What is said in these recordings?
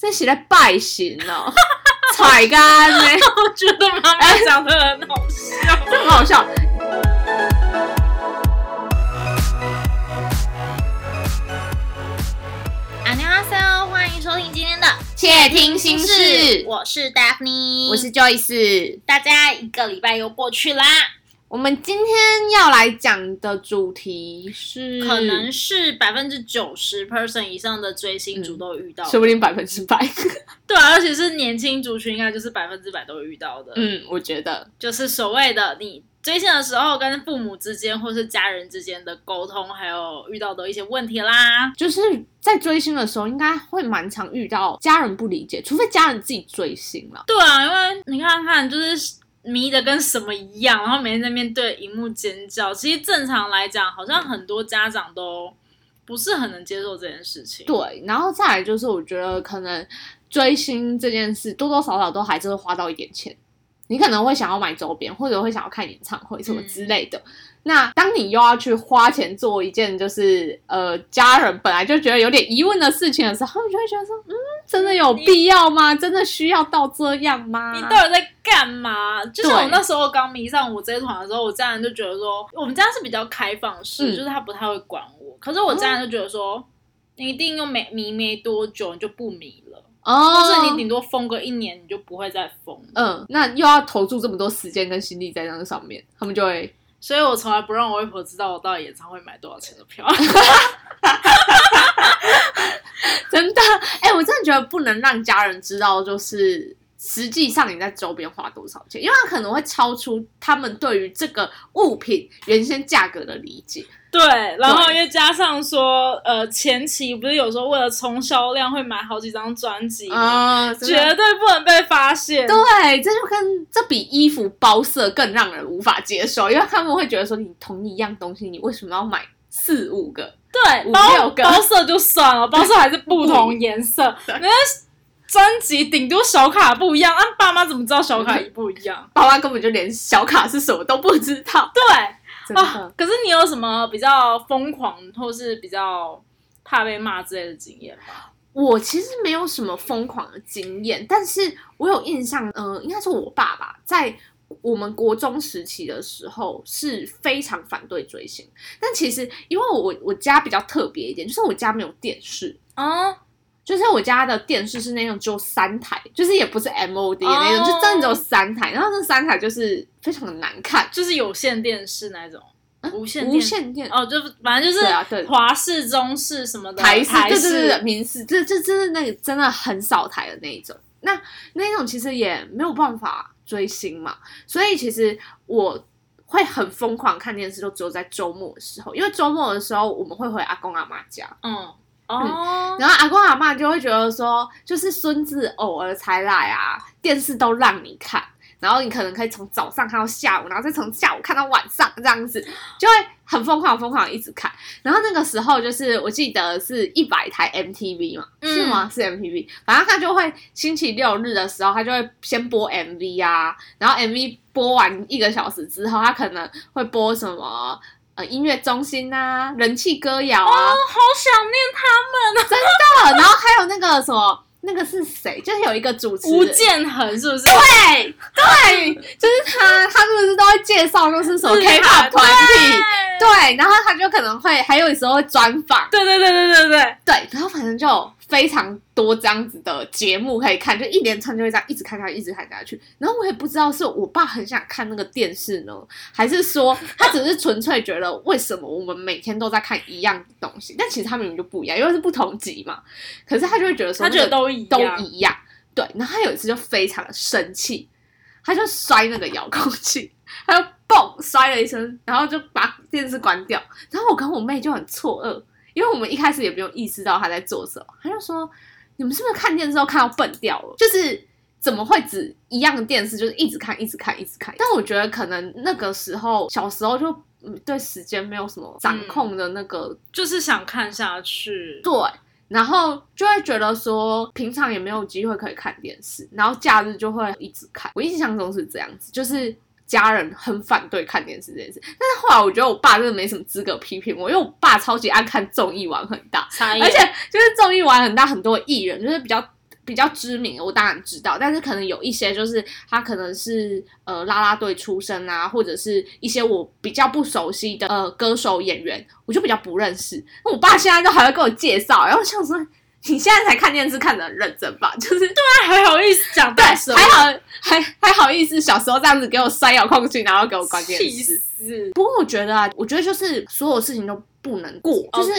这写在拜行哦，踩干呢，我觉得妈妈讲的很好笑，很好笑。안녕하세요，欢迎收听今天的窃听心事我是 Daphne，我是 Joyce，大家一个礼拜又过去啦， 我们今天要来讲的主题是，可能是百分之九十 person 以上的追星族都遇到的，说不定百分之百。对啊，而且是年轻族群，应该就是百分之百都会遇到的。嗯，我觉得就是所谓的你追星的时候，跟父母之间或是家人之间的沟通，还有遇到的一些问题啦。就是在追星的时候，应该会蛮常遇到家人不理解，除非家人自己追星了。对啊，因为你看看，就是迷的跟什么一样，然后每天在面对荧幕尖叫。其实正常来讲，好像很多家长都不是很能接受这件事情。对，然后再来就是，我觉得可能追星这件事多多少少都还是会花到一点钱。你可能会想要买周边，或者会想要看演唱会什么之类的。那当你又要去花钱做一件就是呃家人本来就觉得有点疑问的事情的时候，你就会觉得说，嗯，真的有必要吗？真的需要到这样吗？你到底在干嘛？就是我那时候刚迷上我这一团的时候，我家人就觉得说，我们家是比较开放式，嗯就是他不太会管我。可是我家人就觉得说，你一定又没迷没多久，你就不迷了。哦，或是你顶多封个一年，你就不会再封。嗯，那又要投注这么多时间跟心力在那上面，他们就会所以我从来不让我外婆知道我到底演唱会买多少钱的票。真的，哎、我真的觉得不能让家人知道，就是实际上你在周边花多少钱，因为它可能会超出他们对于这个物品原先价格的理解。对，然后又加上说，呃，前期不是有时候为了冲销量会买好几张专辑吗？啊、绝对不能被发现。对，这就跟这比衣服包色更让人无法接受，因为他们会觉得说，你同一样东西，你为什么要买四五个？对，五包六个包色就算了，包色还是不同颜色。人 家专辑顶多小卡不一样，啊，爸妈怎么知道小卡也不一样？爸妈根本就连小卡是什么都不知道。对，啊，可是你有什么比较疯狂，或是比较怕被骂之类的经验吗？我其实没有什么疯狂的经验，但是我有印象，呃，应该是我爸爸在我们国中时期的时候是非常反对追星。但其实因为我我家比较特别一点，就是我家没有电视，哦，就是我家的电视是那种只有三台，就是也不是 MOD 的那种，哦。就真的只有三台。然后那三台就是非常的难看，就是有线电视那种，无线无电线电。哦，就反正就是对啊对。华视、中视什么的台式，台对对对对，视，民视，这这这是那个真的很少台的那一种。那那一种其实也没有办法追星嘛，所以其实我会很疯狂看电视，就只有在周末的时候，因为周末的时候我们会回阿公阿妈家，嗯，哦，然后阿公阿妈就会觉得说，就是孙子偶尔才来啊，电视都让你看。然后你可能可以从早上看到下午，然后再从下午看到晚上，这样子就会很疯狂、疯狂一直看。然后那个时候就是我记得是一百台 MTV 嘛，嗯是吗？是 MTV。反正他就会星期六日的时候，他就会先播 MV 啊，然后 MV 播完一个小时之后，他可能会播什么呃音乐中心啊、人气歌谣啊，好想念他们啊！真的然后还有那个什么。那个是谁？就是有一个主持人吴建衡，是不是？对对，就是他，他是不是都会介绍就是什么 K-pop 团体？对，然后他就可能会还有时候会专访，对对对对对对，对，然后反正就有非常多这样子的节目可以看，就一连串就会这样一直看下去，一直看下去。然后我也不知道是我爸很想看那个电视呢，还是说他只是纯粹觉得为什么我们每天都在看一样的东西？但其实他明明就不一样，因为是不同集嘛。可是他就会觉得说他觉得都一都样，一样。对，然后他有一次就非常的生气，他就摔那个遥控器，他就嘣摔了一声，然后就把电视关掉。然后我跟我妹就很错愕，因为我们一开始也没有意识到他在做什么，他就说：“你们是不是看电视都看到笨掉了？就是怎么会只一样的电视，就是一直看、一直看、一直看？”但我觉得可能那个时候小时候就嗯对时间没有什么掌控的那个就是想看下去。对，然后就会觉得说，平常也没有机会可以看电视，然后假日就会一直看。我印象中是这样子，就是家人很反对看电视这件事。但是后来我觉得我爸真的没什么资格批评我，因为我爸超级爱看综艺玩很大，而且就是综艺玩很大，很多艺人就是比较比较知名，我当然知道，但是可能有一些就是他可能是呃啦啦队出身啊，或者是一些我比较不熟悉的呃歌手演员，我就比较不认识。那我爸现在都还会给我介绍，然后我想说。你现在才看电视看的很认真吧？就是对啊还好意思讲，大声，还好还还好意思，小时候这样子给我塞遥控器，然后给我关电视。不过我觉得啊，我觉得就是所有事情都不能过，就是、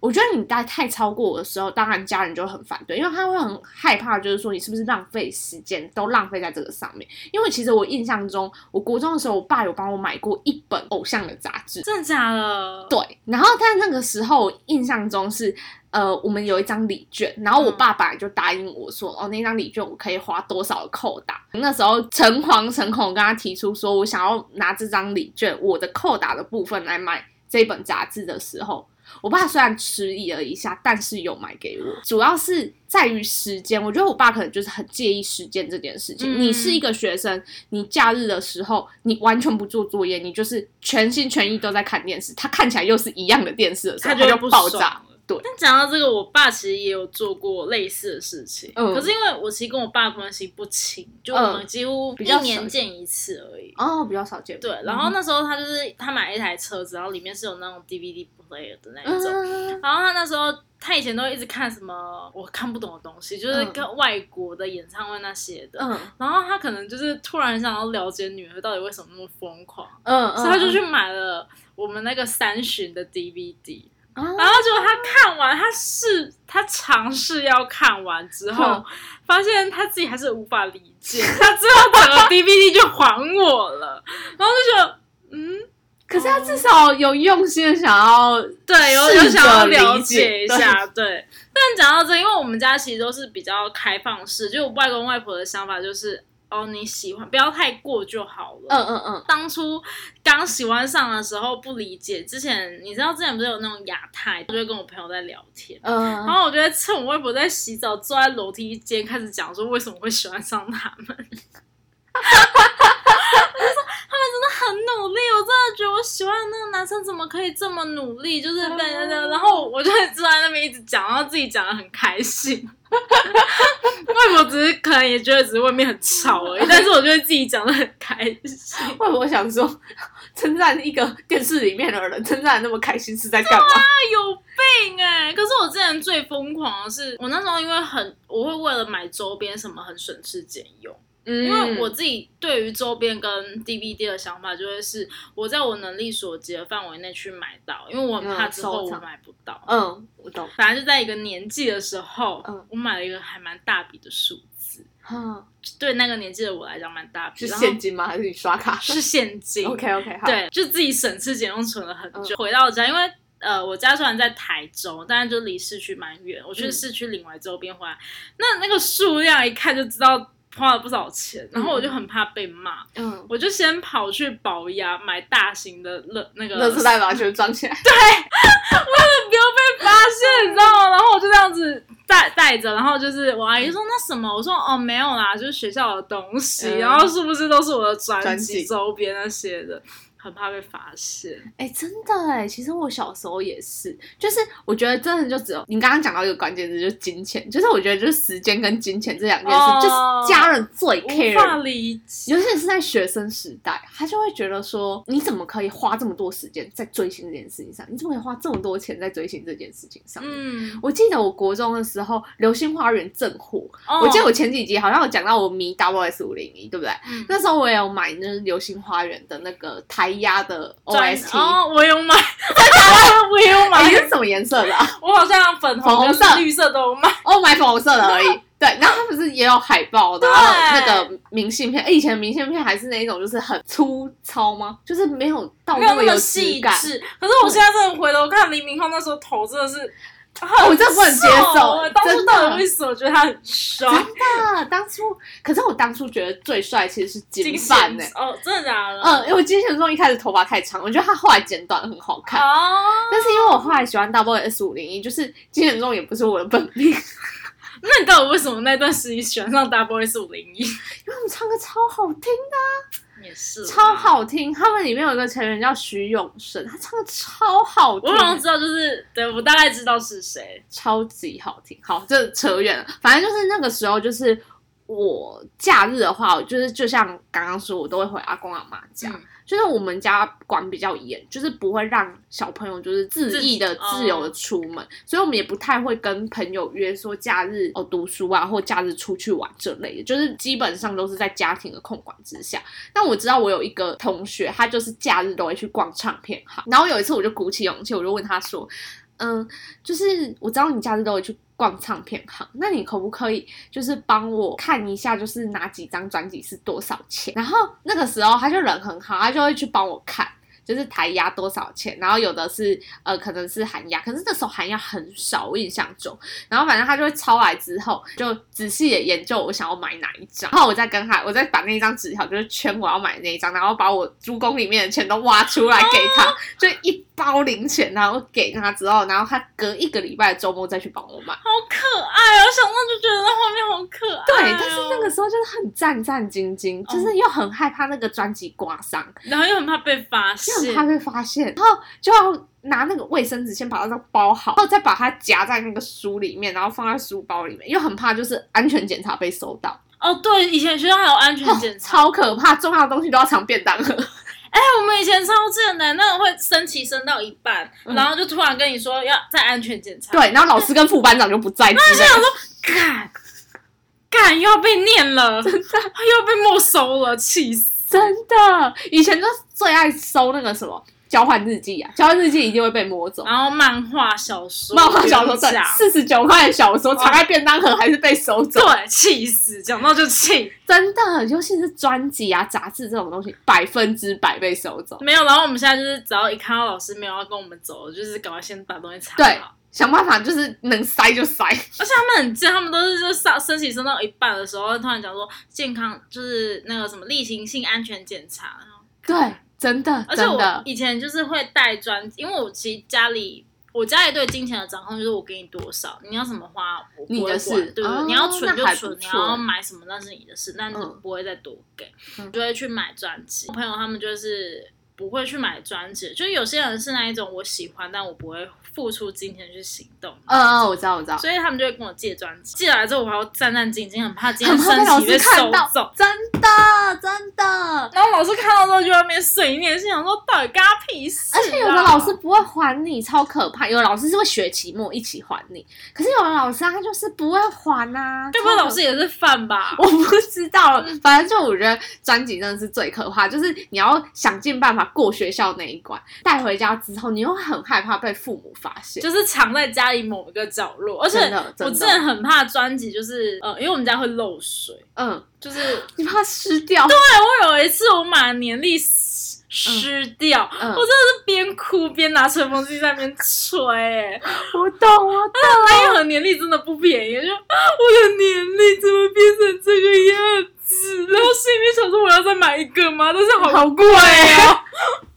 我觉得你太太超过我的时候，当然家人就很反对，因为他会很害怕，就是说你是不是浪费时间，都浪费在这个上面。因为其实我印象中，我国中的时候，我爸有帮我买过一本偶像的杂志，真的假的？对，然后但那个时候印象中是。呃，我们有一张礼券，然后我爸爸就答应我说，哦，那张礼券我可以花多少的扣打。那时候诚惶诚恐跟他提出说，我想要拿这张礼券，我的扣打的部分来买这本杂志的时候，我爸虽然迟疑了一下，但是有买给我。主要是在于时间，我觉得我爸可能就是很介意时间这件事情。嗯你是一个学生，你假日的时候你完全不做作业，你就是全心全意都在看电视，他看起来又是一样的电视的时候，它就爆炸了。对但讲到这个，我爸其实也有做过类似的事情，嗯可是因为我其实跟我爸关系不亲，就我们几乎一比较年见一次而已。哦，比较少见。对，然后那时候他就是他买了一台车子，然后里面是有那种 DVD player 的那一种，嗯，然后他那时候他以前都一直看什么我看不懂的东西，就是嗯跟外国的演唱会那些的。嗯然后他可能就是突然想要了解女儿到底为什么那么疯狂，嗯，所以他就去买了我们那个三巡的 DVD。啊，然后结果他看完，他是他尝试要看完之后嗯，发现他自己还是无法理解，他最后整个 DVD 就还我了，然后就觉得，嗯，可是他至少有用心的想要，对，有试着有想要了理解解一下，对。但讲到这，因为我们家其实都是比较开放式，就我外公外婆的想法就是，哦，你喜欢不要太过就好了。嗯嗯嗯，当初刚喜欢上的时候不理解，之前你知道之前不是有那种亚太，我就会跟我朋友在聊天，嗯然嗯，后我就在趁我外婆在洗澡，坐在楼梯间开始讲说为什么会喜欢上他们。我就说他们真的很努力，我真的觉得我喜欢的那个男生怎么可以这么努力，就是被人家，然后我就会坐在那边一直讲，然后自己讲的很开心。外婆只是可能也觉得只是外面很吵而已，但是我觉得自己讲的很开心。外婆想说，称赞一个电视里面的人，称赞那么开心是在干嘛？有病哎、可是我之前最疯狂的是，我那时候因为很，我会为了买周边什么很省吃俭用，嗯因为我自己对于周边跟 DVD 的想法就会是我在我能力所及的范围内去买到，因为我很怕嗯之后我买不到。嗯，我懂，反正就在一个年纪的时候，嗯我买了一个还蛮大笔的数字，嗯，对那个年纪的我来讲蛮大笔，是现金吗？还是你刷卡是现金。？OK OK，好，，对，就自己省吃俭用存了很久。嗯回到家，因为呃，我家虽然在台中，但是就离市区蛮远。我去嗯市区领完周边回来，那那个数量一看就知道花了不少钱，然后我就很怕被骂，嗯，我就先跑去保压买大型的乐那个乐事袋把它全部装起来，对，为了不要被发现，你知道吗？然后我就这样子带带着，然后就是我阿姨说那什么，我说哦没有啦，就是学校的东西，嗯。然后是不是都是我的专辑周边那些的，很怕被发现。哎、真的哎，其实我小时候也是，就是我觉得真的就只有你刚刚讲到一个关键字，就是金钱，就是我觉得就是时间跟金钱这两件事，哦就是家人最 care 法理解，尤其是在学生时代，他就会觉得说，你怎么可以花这么多时间在追星这件事情上？你怎么可以花这么多钱在追星这件事情上？嗯，我记得我国中的时候，《流星花园》正火，哦我记得我前几集好像有讲到我迷 Double S 五零一，对不对？嗯那时候我也有买那《流星花园》的那个台压的 OST，、哦，我有买，我有哎、买你，是什么颜色的、啊？我好像粉红红色绿色都有买。哦，买粉红色的而已。对，然后它不是也有海报，然后那个明信片，哎以前的明信片还是那一种，就是很粗糙吗？就是没有到那么。细致，可是我现在真的回头看黎明浩那时候头真的是，我真的不能接受我当的到底为什么觉得他很帅？真的，当初，可是我当初觉得最帅其实是金金范呢、贤哦，真的假的？嗯，因为我金贤中一开始头发太长，我觉得他后来剪短很好看。哦，但是因为我后来喜欢 Double S 五零一，就是金贤中也不是我的本命，那你到底为什么那段时期喜欢上 Double S 五零一？因为他们唱歌超好听的，也是超。好听。他们里面有一个成员叫徐永胜，他唱的超好听我，好像知道，就是对我大概知道是谁。超级好听。好，这扯远了，反正就是那个时候，就是我假日的话，就是就像刚刚说，我都会回阿公阿妈家。嗯就是我们家管比较严，就是不会让小朋友就是自意的自由的出门，所以我们也不太会跟朋友约说假日哦读书啊，或假日出去玩这类的，就是基本上都是在家庭的控管之下。但我知道我有一个同学，他就是假日都会去逛唱片行，然后有一次我就鼓起勇气，我就问他说。嗯，就是我知道你假日都会去逛唱片行，那你可不可以就是帮我看一下，就是哪几张专辑是多少钱？然后那个时候他就人很好，他就会去帮我看，就是台压多少钱，然后有的是呃可能是韩压，可是那时候韩压很少，我印象中。然后反正他就会抄来之后，就仔细的研究我想要买哪一张，然后我再跟他，我再把那一张纸条就是圈我要买的那一张，然后把我珠宫里面的钱都挖出来给他，就一包零钱，然后给他之后，然后他隔一个礼拜的周末再去帮我买。好可爱哦！想到就觉得那画面好可爱、哦。对，但是那个时候就是很战战兢兢，就是又很害怕那个专辑刮伤，然后又很怕被发现很，怕被发现，然后就要拿那个卫生纸先把它包好，然后再把它夹在那个书里面，然后放在书包里面，又很怕就是安全检查被收到，哦，对，以前学校还有安全检查，超可怕，重要的东西都要藏便当。盒。哎、我们以前超贱的，那种会升旗升到一半，嗯。然后就突然跟你说要再安全检查，对，然后老师跟副班长就不在之类的。干干又要被念了，真的。又要被没收了，气死！真的，以前就最爱搜那个什么交换日记啊，交换日记一定会被摸走。然后漫画小说，漫画小说对四十九块的小说藏在便当盒还是被收走，对，气死！讲到就气，真的，尤其是专辑啊、杂志这种东西，百分之百被收走。没有。然后我们现在就是只要一看到老师没有要跟我们走，就是赶快先把东西藏对好。想办法就是能塞就塞，而且他们很贱，他们都是就上升旗升到一半的时候，突然讲说健康就是那个什么例行性安全检查，对，真的，而且我，以前就是会带专，因为我其实家里。我家里对金钱的掌控就是我给你多少，你要怎么花，我不会你的管事对不对？哦你要存就存，你要买什么那是你的事，但是嗯不会再多给，嗯就会去买专辑。我朋友他们就是不会去买专辑，就是有些人是那一种我喜欢，但我不会付出金钱去行动。嗯嗯，我知道，我知道，所以他们就会跟我借专辑，借来之后我还要战战兢兢，很怕今天很怕被收走。真的，真的。然后老师看到之后就在那边碎念，心想说到底干他屁事、啊？而且有的老师不会还你，超可怕。有的老师是会学期末一起还你，可是有的老师啊他就是不会还啊。对不会超可老师也是犯吧？我不知道，反正就我觉得专辑真的是最可怕，就是你要想尽办法过学校那一关，带回家之后，你又很害怕被父母发现。就是藏在家里某一个角落，而且我真的很怕专辑，就是呃，因为我们家会漏水，嗯，就是 你怕湿掉？对我有一次我买年历湿湿掉，嗯我真的是边哭边拿吹风机在那边吹、欸，我懂，我懂。那一盒年历真的不便宜，就我的年历怎么变成这个样子？然后心里面想说我要再买一个吗？但是好好贵哦，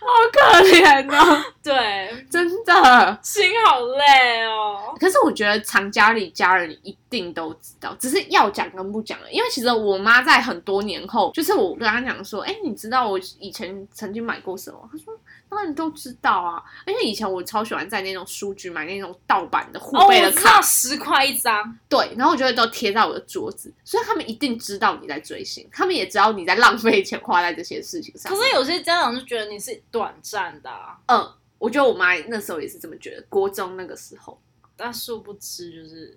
好可怜哦，对，真的。心好累哦。可是我觉得藏家里家人一定都知道，只是要讲跟不讲了。因为其实我妈在很多年后，就是我跟她讲说，哎、你知道我以前曾经买过什么？她说，当然都知道啊。而且以前我超喜欢在那种书局买那种盗版的护哦，贝的卡，十块一张，对，然后我就会都贴在我的桌子，所以他们一定知道你在追星，他们也知道你在浪费钱花在这些事情上。可是有些家长就觉得你是短暂的、啊，嗯，我觉得我妈那时候也是这么觉得，国中那个时候。但殊不知就是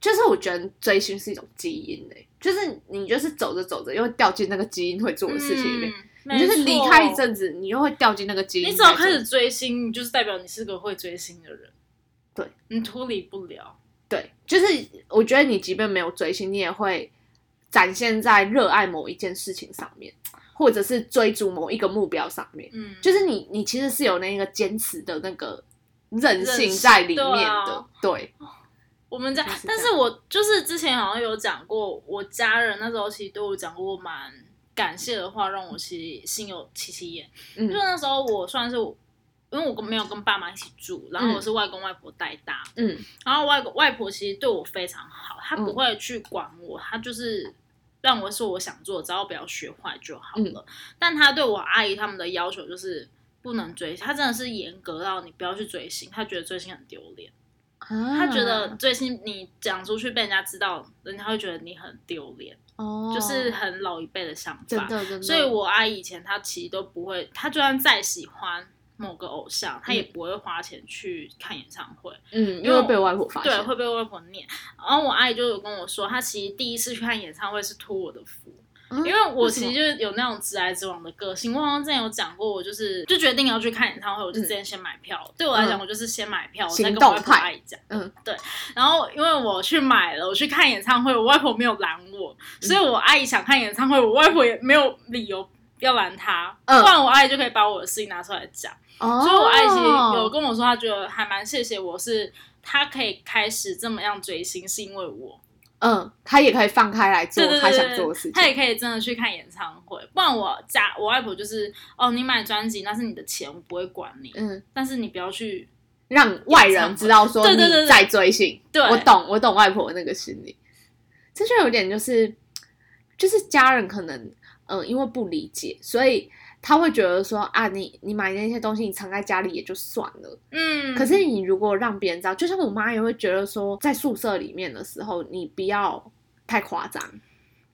就是我觉得追星是一种基因诶、就是你就是走着走着又会掉进那个基因会做的事情里面，嗯你就是离开一，阵子，你又会掉进那个基因。你只要开始，追星，你就是代表你是个会追星的人，对，你脱离不了。对，就是我觉得你即便没有追星，你也会展现在热爱某一件事情上面，或者是追逐某一个目标上面。嗯，就是你，你其实是有那个坚持的那个韧韧性性在里面对的啊，对，我们家但是我就是之前好像有讲过，我家人那时候其实对我讲过蛮感谢的话，让我其实心有戚戚焉。嗯就那时候我算是因为我没有跟爸妈一起住，然后我是外公外婆带大，嗯然后外公外婆其实对我非常好，她嗯不会去管我，她就是让我做我想做，只要不要学坏就好嗯了。但他对我阿姨他们的要求就是不能追，星，他真的是严格到你不要去追星，他觉得追星很丢脸，啊，她觉得追星你讲出去被人家知道，人家会觉得你很丢脸，哦，就是很老一辈的想法。真的真的，所以我阿姨以前她其实都不会，她就算再喜欢某个偶像，他也不会花钱去看演唱会。嗯，因为被外婆发现，对，会被外婆念。然后我阿姨就有跟我说，她其实第一次去看演唱会是托我的福，嗯，因为我其实就是有那种直来直往的个性。我好像之前有讲过，我就是就决定要去看演唱会，我就之前先买票。对我来讲，嗯我就是先买票，我再跟我外婆阿姨讲。嗯，对。然后因为我去买了，我去看演唱会，我外婆没有拦我，所以嗯我阿姨想看演唱会，我外婆也没有理由。要玩他，嗯不然我阿姨就可以把我的事情拿出来讲。哦，所以我阿姨其实有跟我说，她觉得还蛮谢谢我是，她可以开始这么样追星，是因为我，嗯，她也可以放开来做对对他对对对，想做的事情，她也可以真的去看演唱会。不然我家我外婆就是，哦，你买专辑那是你的钱，我不会管你，嗯，但是你不要去，让外人知道说你在追星。对我懂，我懂外婆那个心理。这就有点就是，就是家人可能嗯、呃因为不理解，所以他会觉得说啊，你你买那些东西你藏在家里也就算了。嗯，可是你如果让别人知道，就像我妈也会觉得说，在宿舍里面的时候，你不要太夸张。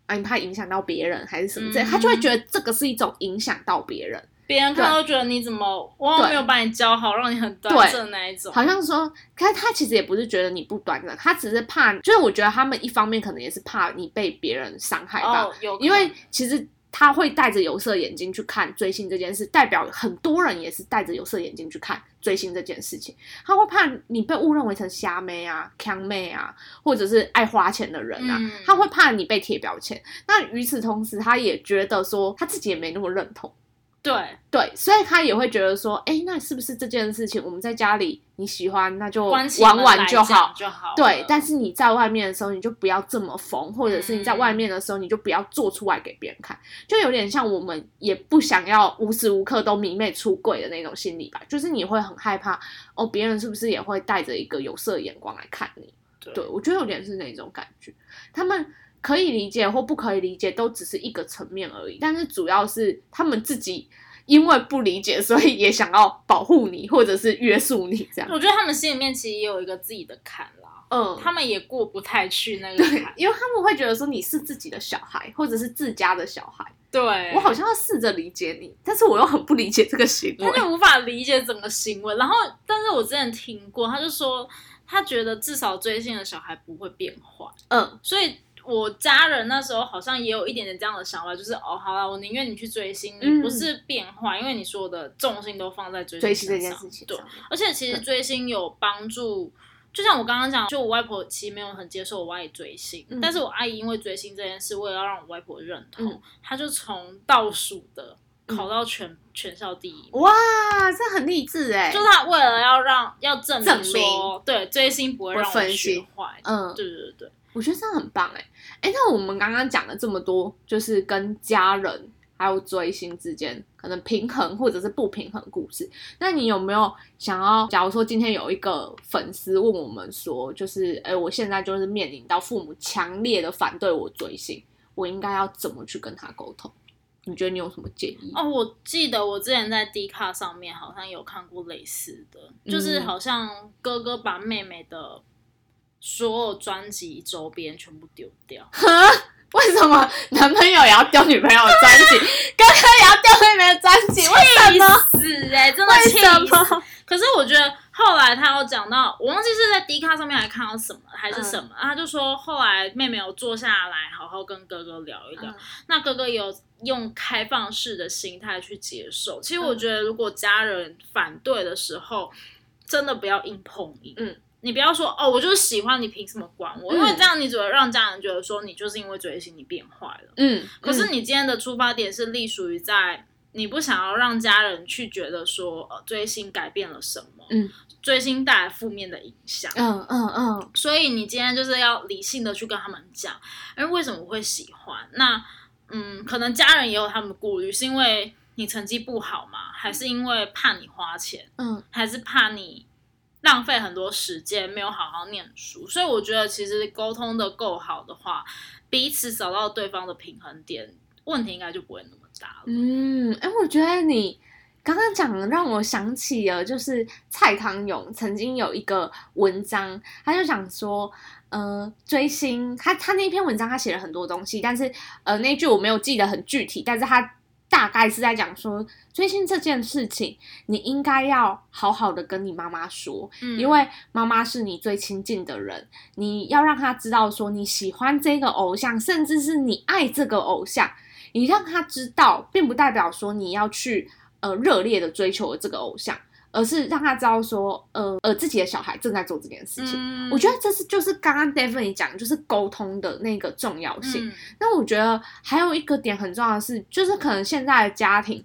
啊，你怕影响到别人还是什么之类，嗯他就会觉得这个是一种影响到别人。别人看到觉得你怎么，我好像对没有把你教好，让你很端正那一种，好像说，他他其实也不是觉得你不端正，他只是怕，就是我觉得他们一方面可能也是怕你被别人伤害到，哦，有，因为其实他会戴着有色眼镜去看追星这件事，代表很多人也是戴着有色眼镜去看追星这件事情，他会怕你被误认为成瞎妹啊、强妹啊，或者是爱花钱的人啊，嗯他会怕你被贴标签。那与此同时，他也觉得说他自己也没那么认同。对，对，所以他也会觉得说，哎，那是不是这件事情我们在家里你喜欢，那就玩玩就好。就好，对，但是你在外面的时候，你就不要这么疯，或者是你在嗯。外面的时候，你就不要做出来给别人看，就有点像我们也不想要无时无刻都迷妹出柜的那种心理吧，就是你会很害怕哦，别人是不是也会带着一个有色眼光来看你？对。对我觉得有点是那种感觉，他们可以理解或不可以理解，都只是一个层面而已，但是主要是他们自己。因为不理解，所以也想要保护你，或者是约束你这样。我觉得他们心里面其实也有一个自己的坎啦，嗯，他们也过不太去那个坎，，因为他们会觉得说你是自己的小孩，或者是自家的小孩，对，我好像要试着理解你，但是我又很不理解这个行为他。就无法理解整个行为。然后，但是我之前听过，他就说他觉得至少追星的小孩不会变坏，嗯所以。我家人那时候好像也有一点点这样的想法，就是哦，好了，我宁愿你去追星，嗯。你不是变坏，因为你所有的重心都放在追追星身上星这件事情对，而且其实追星有帮助，就像我刚刚讲，就我外婆其实没有很接受我阿姨追星，嗯。但是我阿姨因为追星这件事，为了要让我外婆认同，嗯。她就从倒数的考到全、全校第一。哇，这很励志哎。就是她为了要让要证证明。明说，对追星不会让我学坏，嗯，对对对对，我觉得这样很棒哎。哎，那我们刚刚讲了这么多，就是跟家人还有追星之间可能平衡或者是不平衡的故事。那你有没有想要，假如说今天有一个粉丝问我们说，就是哎，我现在就是面临到父母强烈的反对我追星，我应该要怎么去跟他沟通？你觉得你有什么建议？哦，我记得我之前在 D 卡上面好像有看过类似的，就是嗯好像哥哥把妹妹的所有专辑周边全部丢掉。为什么男朋友也要丢女朋友的专辑，哥哥也要丢妹妹的专辑？为什么？死哎、真的为气什么死！可是我觉得后来他有讲到，我忘记是在 D 卡上面还看到什么还是什么，他就说后来妹妹有坐下来好好跟哥哥聊一聊，嗯那哥哥有用开放式的心态去接受。其实我嗯觉得，如果家人反对的时候，真的不要硬碰硬。嗯。你不要说哦，我就是喜欢你，凭什么管我？因为这样你只会让家人觉得说你就是因为追星你变坏了。嗯，可是嗯你今天的出发点是隶属于在你不想要让家人去觉得说呃追星改变了什么，嗯，追星带来负面的影响，嗯嗯嗯所以你今天就是要理性的去跟他们讲，哎，为什么我会喜欢？那嗯，可能家人也有他们的顾虑，是因为你成绩不好吗？还是因为怕你花钱？嗯还是怕你浪费很多时间没有好好念书？所以我觉得其实沟通的够好的话，彼此找到对方的平衡点，问题应该就不会那么大了。嗯，哎，我觉得你刚刚讲的让我想起了，就是蔡康永曾经有一个文章，他就讲说，呃，追星，他他那篇文章他写了很多东西，但是呃那句我没有记得很具体，但是他大概是在讲说，追星这件事情，你应该要好好的跟你妈妈说，嗯因为妈妈是你最亲近的人，你要让她知道说你喜欢这个偶像，甚至是你爱这个偶像，你让她知道，并不代表说你要去呃热烈的追求这个偶像，而是让他知道说，呃呃自己的小孩正在做这件事情。嗯我觉得这是就是刚刚 David 讲，就是沟通的那个重要性。嗯那我觉得还有一个点很重要的是，就是可能现在的家庭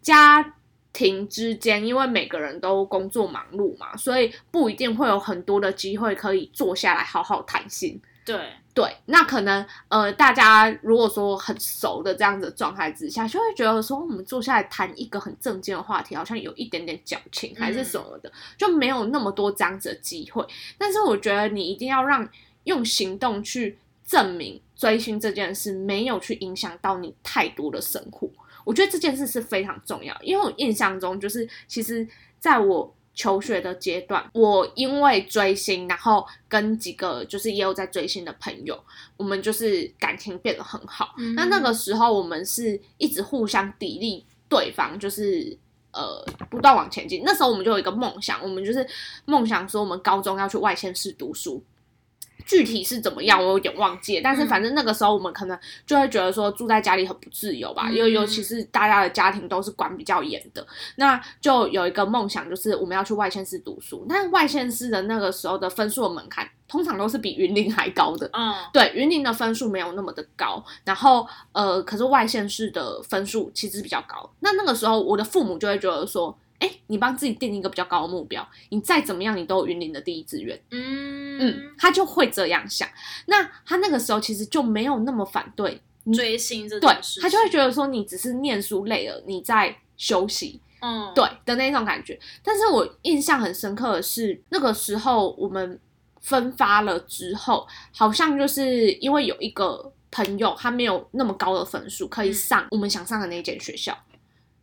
家庭之间，因为每个人都工作忙碌嘛，所以不一定会有很多的机会可以坐下来好好谈心。对，对，那可能呃，大家如果说很熟的这样子的状态之下，就会觉得说我们坐下来谈一个很正经的话题，好像有一点点矫情还是什么的，就没有那么多这样子的机会。但是我觉得你一定要让用行动去证明追星这件事没有去影响到你太多的生活。我觉得这件事是非常重要，因为我印象中就是其实在我。求学的阶段，我因为追星，然后跟几个就是也有在追星的朋友，我们就是感情变得很好。嗯那那个时候我们是一直互相砥砺对方，就是呃不断往前进。那时候我们就有一个梦想，我们就是梦想说我们高中要去外县市读书。具体是怎么样，我有点忘记了。但是反正那个时候我们可能就会觉得说住在家里很不自由吧，嗯因为尤其是大家的家庭都是管比较严的。那就有一个梦想，就是我们要去外县市读书。那外县市的那个时候的分数的门槛，通常都是比云林还高的。嗯对，云林的分数没有那么的高，然后呃，可是外县市的分数其实比较高。那那个时候，我的父母就会觉得说，哎，你帮自己定一个比较高的目标，你再怎么样，你都有云林的第一志愿。嗯嗯，他就会这样想。那他那个时候其实就没有那么反对，追星这对他就会觉得说，你只是念书累了，你在休息。嗯对的那种感觉。但是我印象很深刻的是，那个时候我们分发了之后，好像就是因为有一个朋友他没有那么高的分数可以嗯上我们想上的那间学校，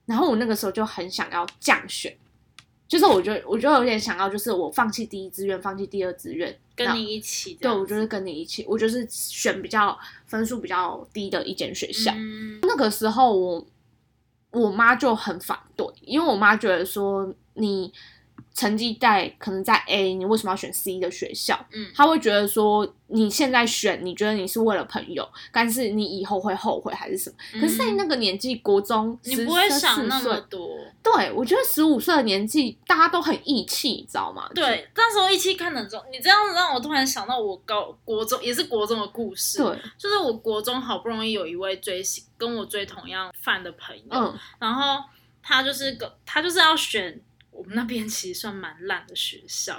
然后我那个时候就很想要降选。就是我觉得，我就有点想要，就是我放弃第一志愿，放弃第二志愿，跟你一起这对我就是跟你一起，我就是选比较分数比较低的一间学校。嗯那个时候我我妈就很反对，因为我妈觉得说你成绩在可能在 A，你为什么要选 C 的学校？嗯他会觉得说你现在选，你觉得你是为了朋友，但是你以后会后悔还是什么？可是，在那个年纪，国中嗯你不会想那么多。对我觉得十五岁的年纪，大家都很义气，你知道吗？对，那时候义气看得重，你这样子让我突然想到我高国中也是国中的故事。对，就是我国中好不容易有一位追星跟我追同样饭的朋友，嗯然后他就是个他就是要选我们那边其实算蛮烂的学校，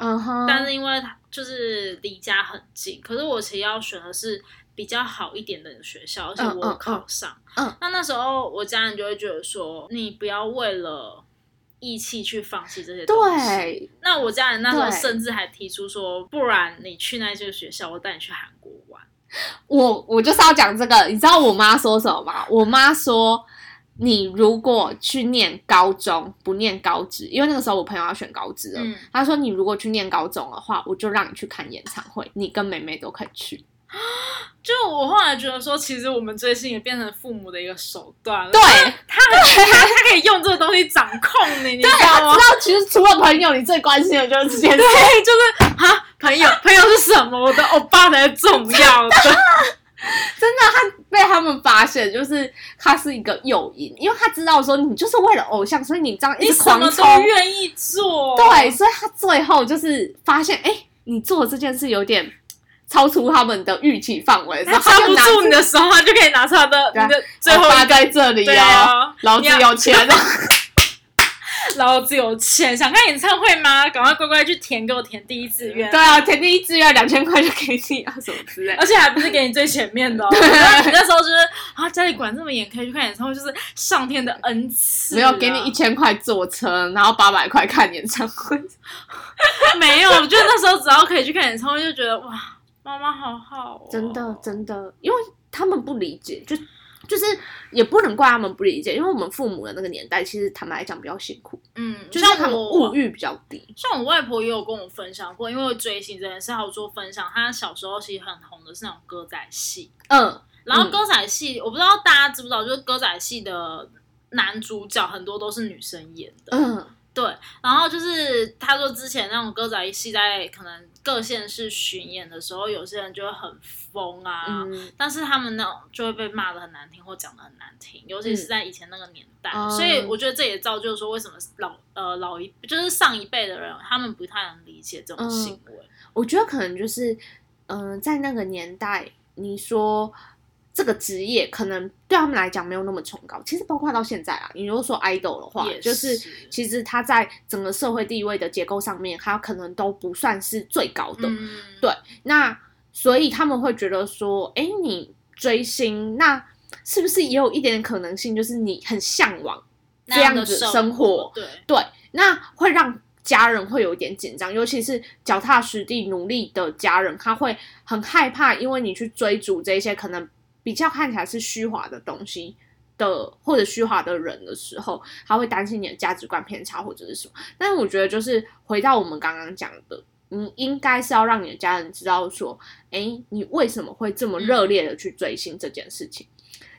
但是因为它就是离家很近，可是我其实要选的是比较好一点的学校，而且我考上。嗯那那时候我家人就会觉得说，你不要为了义气去放弃这些东西。对，那我家人那时候甚至还提出说，不然你去那些学校，我带你去韩国玩。我我就是要讲这个，你知道我妈说什么吗？我妈说，你如果去念高中，不念高职，因为那个时候我朋友要选高职了，嗯她说你如果去念高中的话，我就让你去看演唱会，你跟妹妹都可以去。就我后来觉得说，其实我们追星也变成父母的一个手段了。对，他很他他可以用这个东西掌控你，你知道吗知？道其实除了朋友，你最关心的就是这件事。对，就是啊，朋友，朋友是什么？我的欧巴才是重要的。真的，他被他们发现，就是他是一个诱因，因为他知道说你就是为了偶像，所以你这样一直狂冲，愿意做，对，所以他最后就是发现，哎、你做这件事有点超出他们的预期范围，然他抓不住你的时候，他就可以拿出他的最后发。在这里对哦啊，老子有钱，然 老子有钱，想看演唱会吗？赶快乖乖去填，给我填第一志愿。对啊，填第一志愿两千块就给你啊，什么之类。而且还不是给你最前面的、哦，你那时候就是啊，家里管这么严，可以去看演唱会，就是上天的恩赐、啊没有给你一，千块坐车，然后八百块看演唱会。没有，我觉得那时候只要可以去看演唱会，就觉得哇，妈妈好好、哦，真的真的，因为他们不理解，就就是也不能怪他们不理解，因为我们父母的那个年代，其实坦白来讲比较辛苦，嗯，就像他们我物欲比较低。像我外婆也有跟我分享过，因为追星这件事，她有做分享。她小时候其实很红的是那种歌仔戏，嗯，然后歌仔戏，我不知道大家知不知道，就是歌仔戏的男主角很多都是女生演的，嗯对。然后就是他说之前那种歌仔戏在可能各县市巡演的时候，有些人就会很疯啊，嗯但是他们那种就会被骂的很难听或讲的很难听，尤其是在以前那个年代，嗯所以我觉得这也造就说为什么老呃老一就是上一辈的人他们不太能理解这种行为。我觉得可能就是，嗯、在那个年代，你说这个职业可能对他们来讲没有那么崇高。其实包括到现在啊，你如果说 idol 的话，也就是是其实他在整个社会地位的结构上面，他可能都不算是最高的。嗯，对那所以他们会觉得说，哎，你追星，那是不是也有一点点可能性，就是你很向往这样子生活？对，对，那会让家人会有一点紧张，尤其是脚踏实地努力的家人，他会很害怕，因为你去追逐这些可能比较看起来是虚华的东西的，或者虚华的人的时候，他会担心你的价值观偏差或者是什么。但是我觉得，就是回到我们刚刚讲的。你应该是要让你的家人知道说，哎，你为什么会这么热烈的去追星这件事情？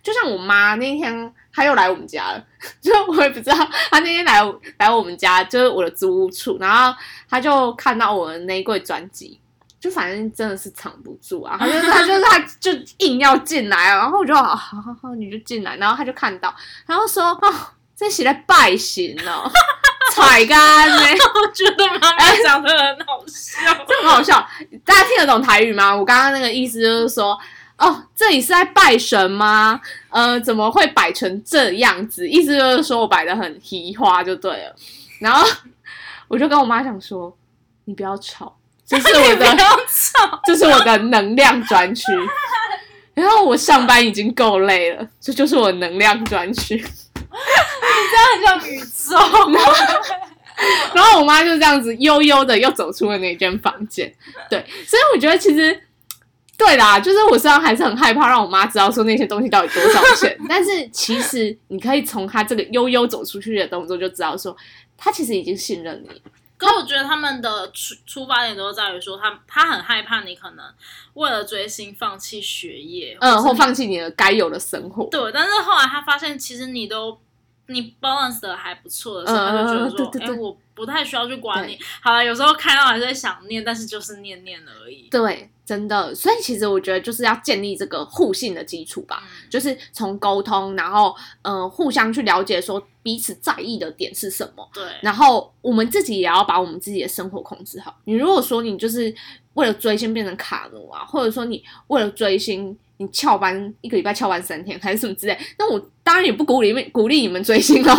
就像我妈那天，她又来我们家了，就我也不知道，她那天来来我们家，就是我的租屋处，然后她就看到我的那一柜专辑，就反正真的是藏不住啊，他就他就是他就硬要进来啊，然后我就啊好好好，你就进来，然后他就看到，然后说哦，这是在拜神哦，踩干呢。我觉得妈妈讲的很好笑。这很好笑。大家听得懂台语吗？我刚刚那个意思就是说，哦，这里是在拜神吗？呃，怎么会摆成这样子？意思就是说我摆的很奇花就对了。然后我就跟我妈讲说，你不要吵，这是 我的，吵，这是我的能量专区。然后我上班已经够累了，这就是我能量专区。你这样很像宇宙。然后我妈就这样子悠悠的又走出了那间房间。对，所以我觉得其实对啦，就是我虽然还是很害怕让我妈知道说那些东西到底多少钱，但是其实你可以从她这个悠悠走出去的动作就知道说，她其实已经信任你。可我觉得他们的出出发点都在于说，他他很害怕你可能为了追星放弃学业，嗯，或放弃你的该有的生活。对，但是后来他发现，其实你都你 balance 的还不错的时候，嗯他就觉得嗯说，哎、对对对我不太需要去管你。好了，有时候看到还是会想念，但是就是念念而已。对，真的，所以其实我觉得就是要建立这个互信的基础吧。嗯就是从沟通，然后嗯、呃互相去了解说彼此在意的点是什么，对，然后我们自己也要把我们自己的生活控制好。你如果说你就是为了追星变成卡奴啊，或者说你为了追星你翘班一个礼拜翘班三天还是什么之类，那我当然也不鼓励鼓励你们追星哦。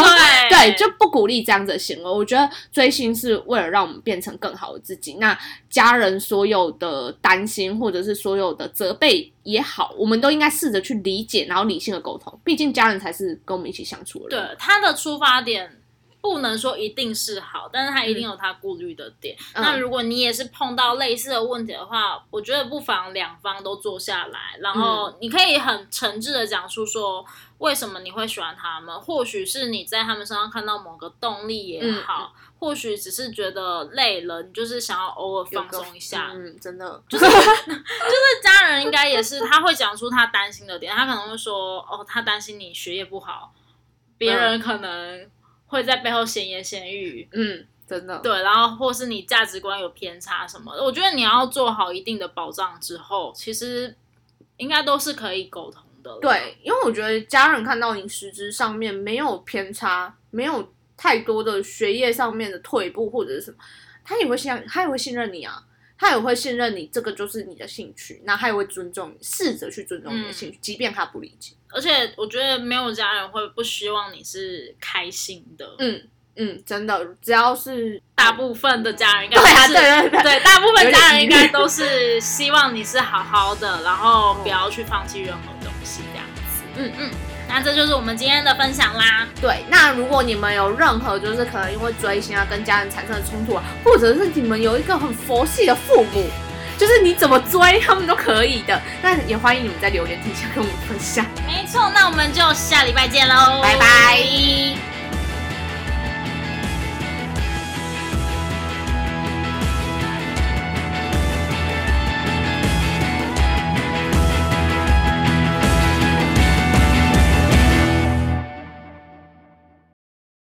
对 对，就不鼓励这样子的行为。我觉得追星是为了让我们变成更好的自己。那家人所有的担心或者是所有的责备也好，我们都应该试着去理解，然后理性的沟通。毕竟家人才是跟我们一起相处的人。对他的出发点不能说一定是好，但是他一定有他顾虑的点。嗯那如果你也是碰到类似的问题的话，我觉得不妨两方都坐下来，然后你可以很诚挚的讲述说为什么你会喜欢他们。或许是你在他们身上看到某个动力也好，或许只是觉得累了，你就是想要偶尔放松一下。嗯，真的，就是家人应该也是，他会讲出他担心的点，他可能会说，哦，他担心你学业不好，别人可能会在背后闲言闲语，嗯，真的，对，然后或是你价值观有偏差什么的，我觉得你要做好一定的保障之后，其实应该都是可以沟通的了。对，因为我觉得家人看到你实质上面没有偏差，没有太多的学业上面的退步或者是什么，他也会信，他也会信任你啊，他也会信任你，这个就是你的兴趣，那他也会尊重你，试着去尊重你的兴趣，即便他不理解。而且我觉得没有家人会不希望你是开心的，嗯嗯，真的，只要是大部分的家人应该对啊，是对对对，对，大部分家人应该都是希望你是好好的，然后不要去放弃任何东西这样子。嗯嗯，那这就是我们今天的分享啦。对，那如果你们有任何就是可能因为追星啊跟家人产生的冲突啊，或者是你们有一个很佛系的父母，就是你怎么追他们都可以的，那也欢迎你们在留言底下跟我们分享。没错，那我们就下礼拜见喽，拜拜。